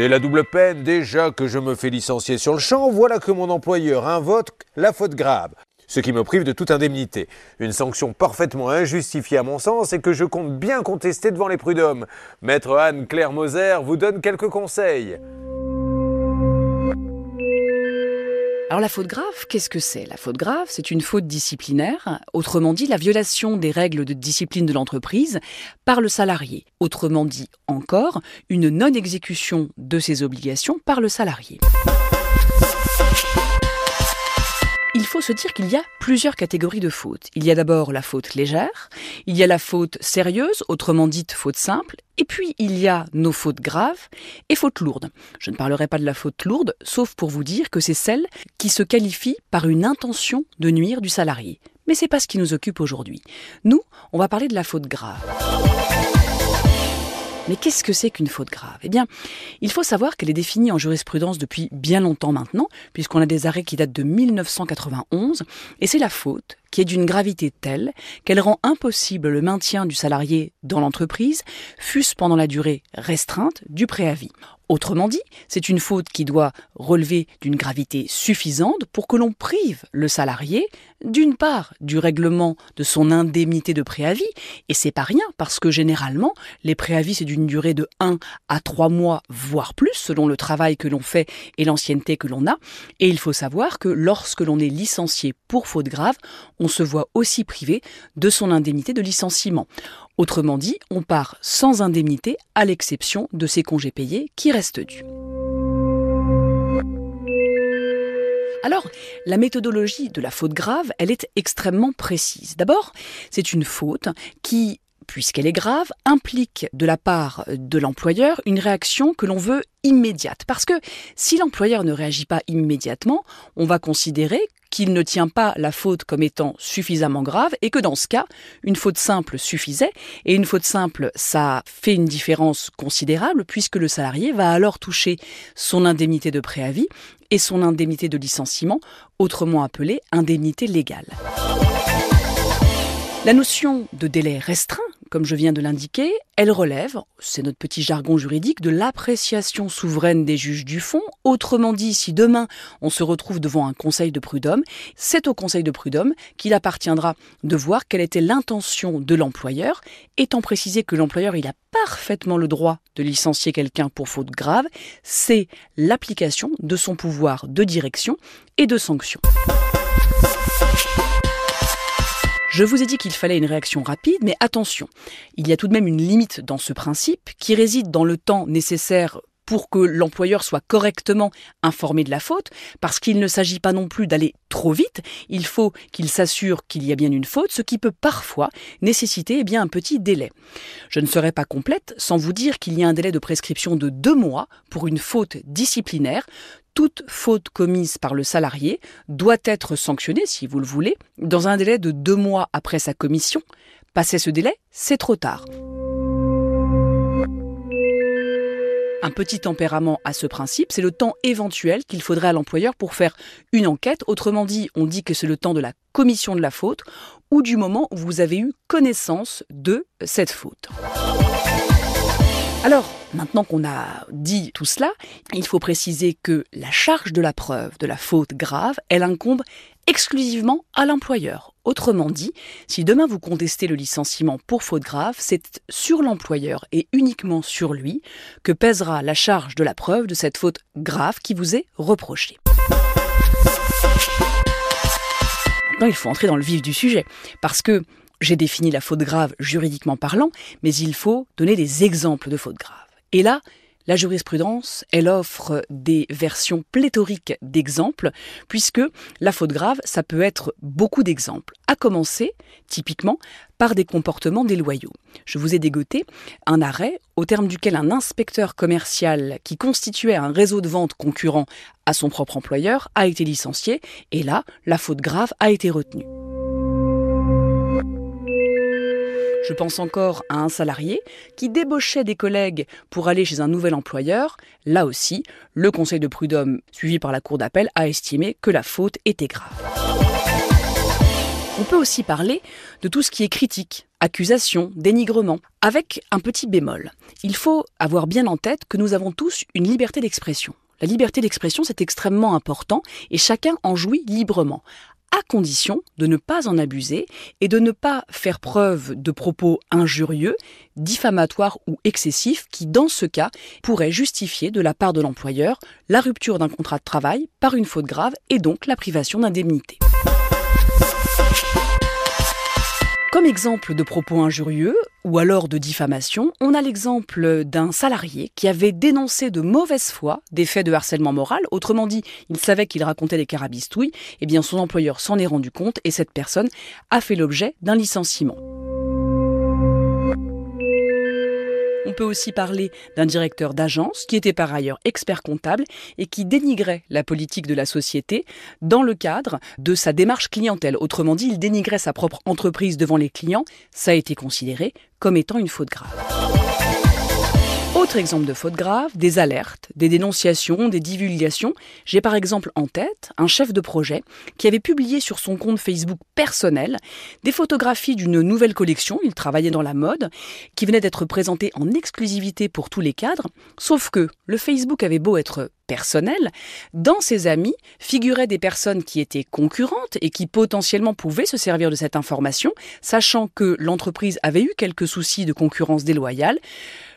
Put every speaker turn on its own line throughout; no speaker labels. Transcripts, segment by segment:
C'est la double peine. Déjà que je me fais licencier sur le champ, voilà que mon employeur invoque la faute grave. Ce qui me prive de toute indemnité. Une sanction parfaitement injustifiée à mon sens et que je compte bien contester devant les prud'hommes. Maître Anne-Claire Moser vous donne quelques conseils.
Alors la faute grave, qu'est-ce que c'est? La faute grave, c'est une faute disciplinaire, autrement dit la violation des règles de discipline de l'entreprise par le salarié. Autrement dit encore, une non-exécution de ses obligations par le salarié. Il faut se dire qu'il y a plusieurs catégories de fautes. Il y a d'abord la faute légère, il y a la faute sérieuse, autrement dite faute simple, et puis il y a nos fautes graves et fautes lourdes. Je ne parlerai pas de la faute lourde, sauf pour vous dire que c'est celle qui se qualifie par une intention de nuire du salarié. Mais c'est pas ce qui nous occupe aujourd'hui. Nous, on va parler de la faute grave. Mais qu'est-ce que c'est qu'une faute grave? Eh bien, il faut savoir qu'elle est définie en jurisprudence depuis bien longtemps maintenant, puisqu'on a des arrêts qui datent de 1991, et c'est la faute qui est d'une gravité telle qu'elle rend impossible le maintien du salarié dans l'entreprise, fût-ce pendant la durée restreinte du préavis. Autrement dit, c'est une faute qui doit relever d'une gravité suffisante pour que l'on prive le salarié, d'une part, du règlement de son indemnité de préavis, et c'est pas rien, parce que généralement, les préavis c'est d'une durée de 1 à 3 mois, voire plus, selon le travail que l'on fait et l'ancienneté que l'on a, et il faut savoir que lorsque l'on est licencié pour faute grave, on se voit aussi privé de son indemnité de licenciement. Autrement dit, on part sans indemnité à l'exception de ses congés payés qui restent dus. Alors, la méthodologie de la faute grave, elle est extrêmement précise. D'abord, c'est une faute qui puisqu'elle est grave, implique de la part de l'employeur une réaction que l'on veut immédiate. Parce que si l'employeur ne réagit pas immédiatement, on va considérer qu'il ne tient pas la faute comme étant suffisamment grave et que dans ce cas, une faute simple suffisait. Et une faute simple, ça fait une différence considérable puisque le salarié va alors toucher son indemnité de préavis et son indemnité de licenciement, autrement appelée indemnité légale. La notion de délai restreint comme je viens de l'indiquer, elle relève, c'est notre petit jargon juridique, de l'appréciation souveraine des juges du fond. Autrement dit, si demain on se retrouve devant un conseil de prud'homme, c'est au conseil de prud'homme qu'il appartiendra de voir quelle était l'intention de l'employeur, étant précisé que l'employeur il a parfaitement le droit de licencier quelqu'un pour faute grave, c'est l'application de son pouvoir de direction et de sanction. Je vous ai dit qu'il fallait une réaction rapide, mais attention, il y a tout de même une limite dans ce principe qui réside dans le temps nécessaire pour que l'employeur soit correctement informé de la faute, parce qu'il ne s'agit pas non plus d'aller trop vite, il faut qu'il s'assure qu'il y a bien une faute, ce qui peut parfois nécessiter eh bien, un petit délai. Je ne serai pas complète sans vous dire qu'il y a un délai de prescription de deux mois pour une faute disciplinaire, toute faute commise par le salarié doit être sanctionnée, si vous le voulez, dans un délai de deux mois après sa commission. Passer ce délai, c'est trop tard. Un petit tempérament à ce principe, c'est le temps éventuel qu'il faudrait à l'employeur pour faire une enquête. Autrement dit, on dit que c'est le temps de la commission de la faute ou du moment où vous avez eu connaissance de cette faute. Alors, maintenant qu'on a dit tout cela, il faut préciser que la charge de la preuve de la faute grave, elle incombe exclusivement à l'employeur. Autrement dit, si demain vous contestez le licenciement pour faute grave, c'est sur l'employeur et uniquement sur lui que pèsera la charge de la preuve de cette faute grave qui vous est reprochée. Maintenant, il faut entrer dans le vif du sujet, parce que j'ai défini la faute grave juridiquement parlant, mais il faut donner des exemples de fautes graves. Et là, la jurisprudence, elle offre des versions pléthoriques d'exemples, puisque la faute grave, ça peut être beaucoup d'exemples. À commencer, typiquement, par des comportements déloyaux. Je vous ai dégoté un arrêt au terme duquel un inspecteur commercial qui constituait un réseau de vente concurrent à son propre employeur a été licencié et là, la faute grave a été retenue. Je pense encore à un salarié qui débauchait des collègues pour aller chez un nouvel employeur. Là aussi, le Conseil de prud'homme, suivi par la Cour d'appel, a estimé que la faute était grave. On peut aussi parler de tout ce qui est critique, accusation, dénigrement, avec un petit bémol. Il faut avoir bien en tête que nous avons tous une liberté d'expression. La liberté d'expression, c'est extrêmement important et chacun en jouit librement à condition de ne pas en abuser et de ne pas faire preuve de propos injurieux, diffamatoires ou excessifs qui, dans ce cas, pourraient justifier de la part de l'employeur la rupture d'un contrat de travail par une faute grave et donc la privation d'indemnité. Comme exemple de propos injurieux ou alors de diffamation, on a l'exemple d'un salarié qui avait dénoncé de mauvaise foi des faits de harcèlement moral. Autrement dit, il savait qu'il racontait des carabistouilles. Eh bien, son employeur s'en est rendu compte et cette personne a fait l'objet d'un licenciement. Peut aussi parler d'un directeur d'agence qui était par ailleurs expert comptable et qui dénigrait la politique de la société dans le cadre de sa démarche clientèle. Autrement dit, il dénigrait sa propre entreprise devant les clients. Ça a été considéré comme étant une faute grave. Autre exemple de faute grave, des alertes, des dénonciations, des divulgations. J'ai par exemple en tête un chef de projet qui avait publié sur son compte Facebook personnel des photographies d'une nouvelle collection, il travaillait dans la mode, qui venait d'être présentée en exclusivité pour tous les cadres, sauf que le Facebook avait beau être personnel, dans ses amis figuraient des personnes qui étaient concurrentes et qui potentiellement pouvaient se servir de cette information, sachant que l'entreprise avait eu quelques soucis de concurrence déloyale.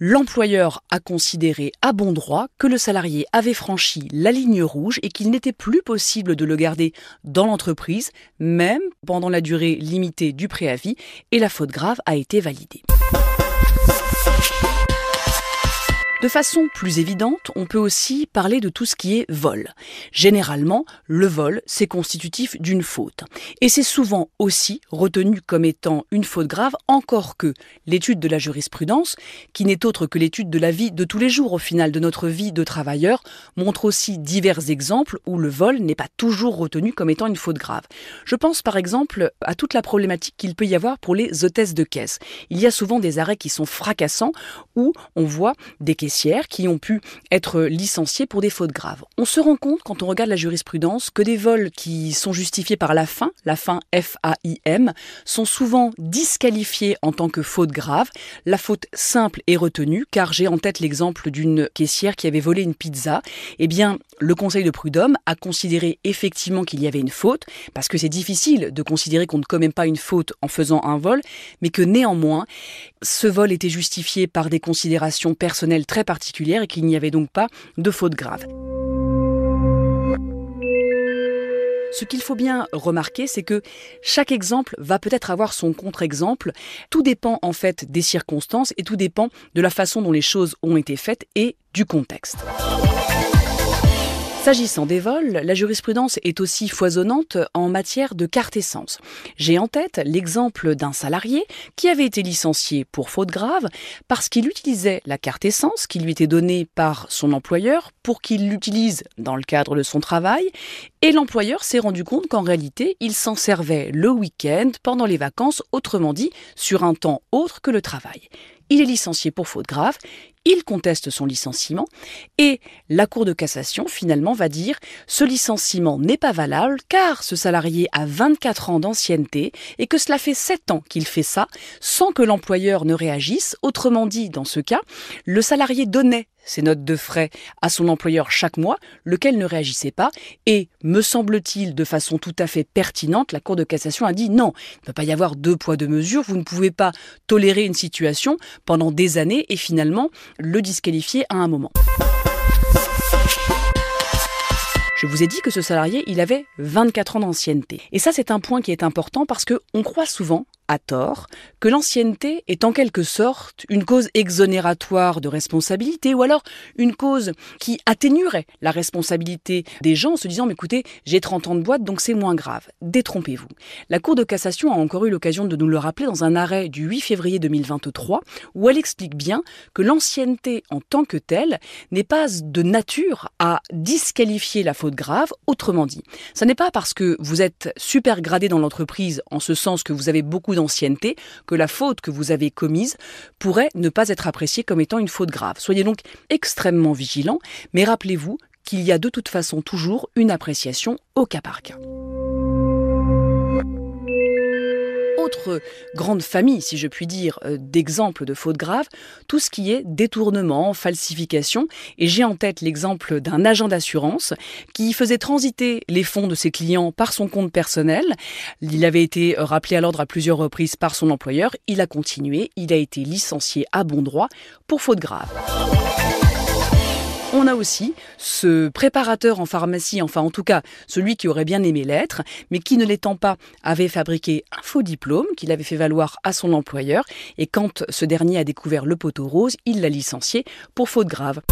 L'employeur a considéré à bon droit que le salarié avait franchi la ligne rouge et qu'il n'était plus possible de le garder dans l'entreprise, même pendant la durée limitée du préavis, et la faute grave a été validée. De façon plus évidente, on peut aussi parler de tout ce qui est vol. Généralement, le vol, c'est constitutif d'une faute. Et c'est souvent aussi retenu comme étant une faute grave, encore que l'étude de la jurisprudence, qui n'est autre que l'étude de la vie de tous les jours au final de notre vie de travailleur, montre aussi divers exemples où le vol n'est pas toujours retenu comme étant une faute grave. Je pense par exemple à toute la problématique qu'il peut y avoir pour les hôtesses de caisse. Il y a souvent des arrêts qui sont fracassants où on voit des qui ont pu être licenciés pour des fautes graves. On se rend compte quand on regarde la jurisprudence que des vols qui sont justifiés par la fin, la fin F-A-I-M, sont souvent disqualifiés en tant que faute grave. La faute simple est retenue car j'ai en tête l'exemple d'une caissière qui avait volé une pizza. Eh bien, le Conseil de prud'homme a considéré effectivement qu'il y avait une faute parce que c'est difficile de considérer qu'on ne commet pas une faute en faisant un vol, mais que néanmoins, ce vol était justifié par des considérations personnelles très particulière et qu'il n'y avait donc pas de faute grave. Ce qu'il faut bien remarquer, c'est que chaque exemple va peut-être avoir son contre-exemple. Tout dépend en fait des circonstances et tout dépend de la façon dont les choses ont été faites et du contexte. S'agissant des vols, la jurisprudence est aussi foisonnante en matière de carte essence. J'ai en tête l'exemple d'un salarié qui avait été licencié pour faute grave parce qu'il utilisait la carte essence qui lui était donnée par son employeur pour qu'il l'utilise dans le cadre de son travail et l'employeur s'est rendu compte qu'en réalité, il s'en servait le week-end, pendant les vacances, autrement dit, sur un temps autre que le travail. Il est licencié pour faute grave, il conteste son licenciement et la Cour de cassation finalement va dire ce licenciement n'est pas valable car ce salarié a 24 ans d'ancienneté et que cela fait 7 ans qu'il fait ça sans que l'employeur ne réagisse. Autrement dit, dans ce cas, le salarié donnait ses notes de frais à son employeur chaque mois, lequel ne réagissait pas, et, me semble-t-il, de façon tout à fait pertinente, la Cour de cassation a dit non, il ne peut pas y avoir deux poids, deux mesures, vous ne pouvez pas tolérer une situation pendant des années et finalement le disqualifier à un moment. Je vous ai dit que ce salarié, il avait 24 ans d'ancienneté. Et ça, c'est un point qui est important parce qu'on croit souvent à tort, que l'ancienneté est en quelque sorte une cause exonératoire de responsabilité ou alors une cause qui atténuerait la responsabilité des gens en se disant mais écoutez, j'ai 30 ans de boîte donc c'est moins grave. Détrompez-vous. La Cour de cassation a encore eu l'occasion de nous le rappeler dans un arrêt du 8 février 2023 où elle explique bien que l'ancienneté en tant que telle n'est pas de nature à disqualifier la faute grave, autrement dit. Ce n'est pas parce que vous êtes super gradé dans l'entreprise en ce sens que vous avez beaucoup d'ancienneté que la faute que vous avez commise pourrait ne pas être appréciée comme étant une faute grave. Soyez donc extrêmement vigilant, mais rappelez-vous qu'il y a de toute façon toujours une appréciation au cas par cas. Autre grande famille, si je puis dire, euh, d'exemples de fautes graves, tout ce qui est détournement, falsification. Et j'ai en tête l'exemple d'un agent d'assurance qui faisait transiter les fonds de ses clients par son compte personnel. Il avait été rappelé à l'ordre à plusieurs reprises par son employeur. Il a continué. Il a été licencié à bon droit pour faute grave. On a aussi ce préparateur en pharmacie, enfin en tout cas celui qui aurait bien aimé l'être, mais qui ne l'étant pas avait fabriqué un faux diplôme qu'il avait fait valoir à son employeur et quand ce dernier a découvert le poteau rose, il l'a licencié pour faute grave.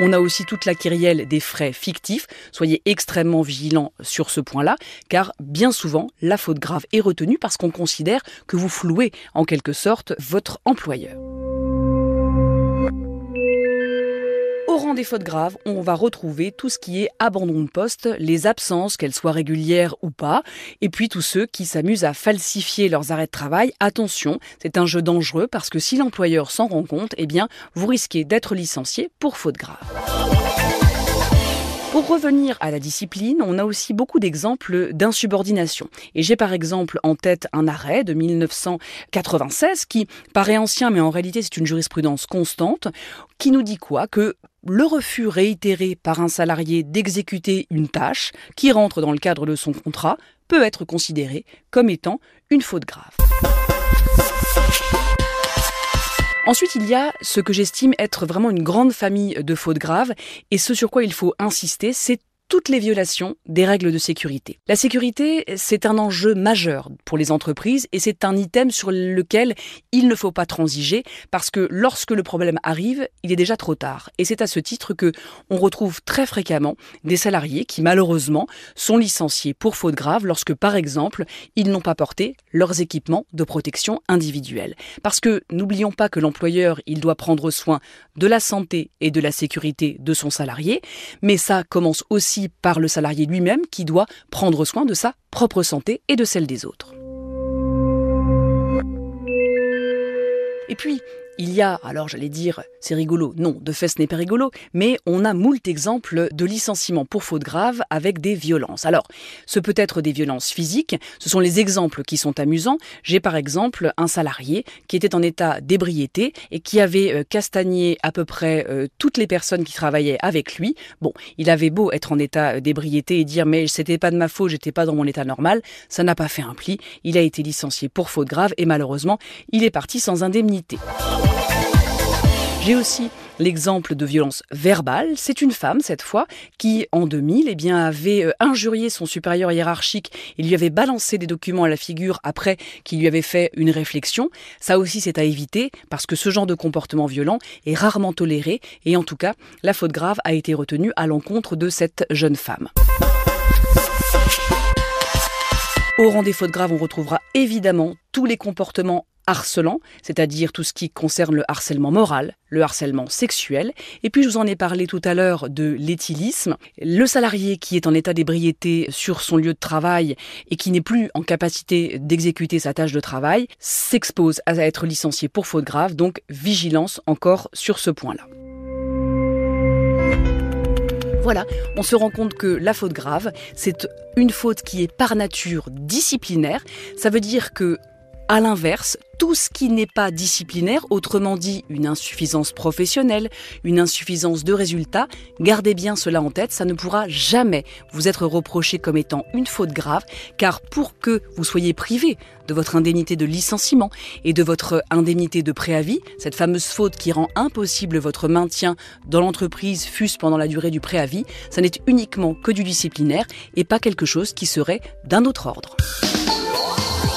On a aussi toute la kyrielle des frais fictifs. Soyez extrêmement vigilants sur ce point-là, car bien souvent, la faute grave est retenue parce qu'on considère que vous flouez en quelque sorte votre employeur. Au rang des fautes graves, on va retrouver tout ce qui est abandon de poste, les absences, qu'elles soient régulières ou pas, et puis tous ceux qui s'amusent à falsifier leurs arrêts de travail. Attention, c'est un jeu dangereux parce que si l'employeur s'en rend compte, eh bien, vous risquez d'être licencié pour faute grave. Pour revenir à la discipline, on a aussi beaucoup d'exemples d'insubordination. Et j'ai par exemple en tête un arrêt de 1996 qui paraît ancien, mais en réalité c'est une jurisprudence constante, qui nous dit quoi? Que le refus réitéré par un salarié d'exécuter une tâche qui rentre dans le cadre de son contrat peut être considéré comme étant une faute grave. Ensuite, il y a ce que j'estime être vraiment une grande famille de fautes graves, et ce sur quoi il faut insister, c'est toutes les violations des règles de sécurité. La sécurité, c'est un enjeu majeur pour les entreprises et c'est un item sur lequel il ne faut pas transiger parce que lorsque le problème arrive, il est déjà trop tard. Et c'est à ce titre que on retrouve très fréquemment des salariés qui malheureusement sont licenciés pour faute grave lorsque par exemple, ils n'ont pas porté leurs équipements de protection individuelle. Parce que n'oublions pas que l'employeur, il doit prendre soin de la santé et de la sécurité de son salarié, mais ça commence aussi par le salarié lui-même qui doit prendre soin de sa propre santé et de celle des autres. Et puis, il y a, alors j'allais dire, c'est rigolo, non, de fait ce n'est pas rigolo, mais on a moult exemples de licenciements pour faute grave avec des violences. Alors, ce peut être des violences physiques, ce sont les exemples qui sont amusants. J'ai par exemple un salarié qui était en état d'ébriété et qui avait euh, castagné à peu près euh, toutes les personnes qui travaillaient avec lui. Bon, il avait beau être en état d'ébriété et dire mais c'était pas de ma faute, j'étais pas dans mon état normal, ça n'a pas fait un pli. Il a été licencié pour faute grave et malheureusement, il est parti sans indemnité. J'ai aussi l'exemple de violence verbale. C'est une femme, cette fois, qui, en 2000, eh bien, avait euh, injurié son supérieur hiérarchique et lui avait balancé des documents à la figure après qu'il lui avait fait une réflexion. Ça aussi, c'est à éviter parce que ce genre de comportement violent est rarement toléré et en tout cas, la faute grave a été retenue à l'encontre de cette jeune femme. Au rang des fautes graves, on retrouvera évidemment tous les comportements harcelant, c'est-à-dire tout ce qui concerne le harcèlement moral, le harcèlement sexuel. Et puis je vous en ai parlé tout à l'heure de l'éthylisme. Le salarié qui est en état d'ébriété sur son lieu de travail et qui n'est plus en capacité d'exécuter sa tâche de travail s'expose à être licencié pour faute grave, donc vigilance encore sur ce point-là. Voilà, on se rend compte que la faute grave, c'est une faute qui est par nature disciplinaire. Ça veut dire que À l'inverse, tout ce qui n'est pas disciplinaire, autrement dit une insuffisance professionnelle, une insuffisance de résultats, gardez bien cela en tête, ça ne pourra jamais vous être reproché comme étant une faute grave, car pour que vous soyez privé de votre indemnité de licenciement et de votre indemnité de préavis, cette fameuse faute qui rend impossible votre maintien dans l'entreprise, fût-ce pendant la durée du préavis, ça n'est uniquement que du disciplinaire et pas quelque chose qui serait d'un autre ordre.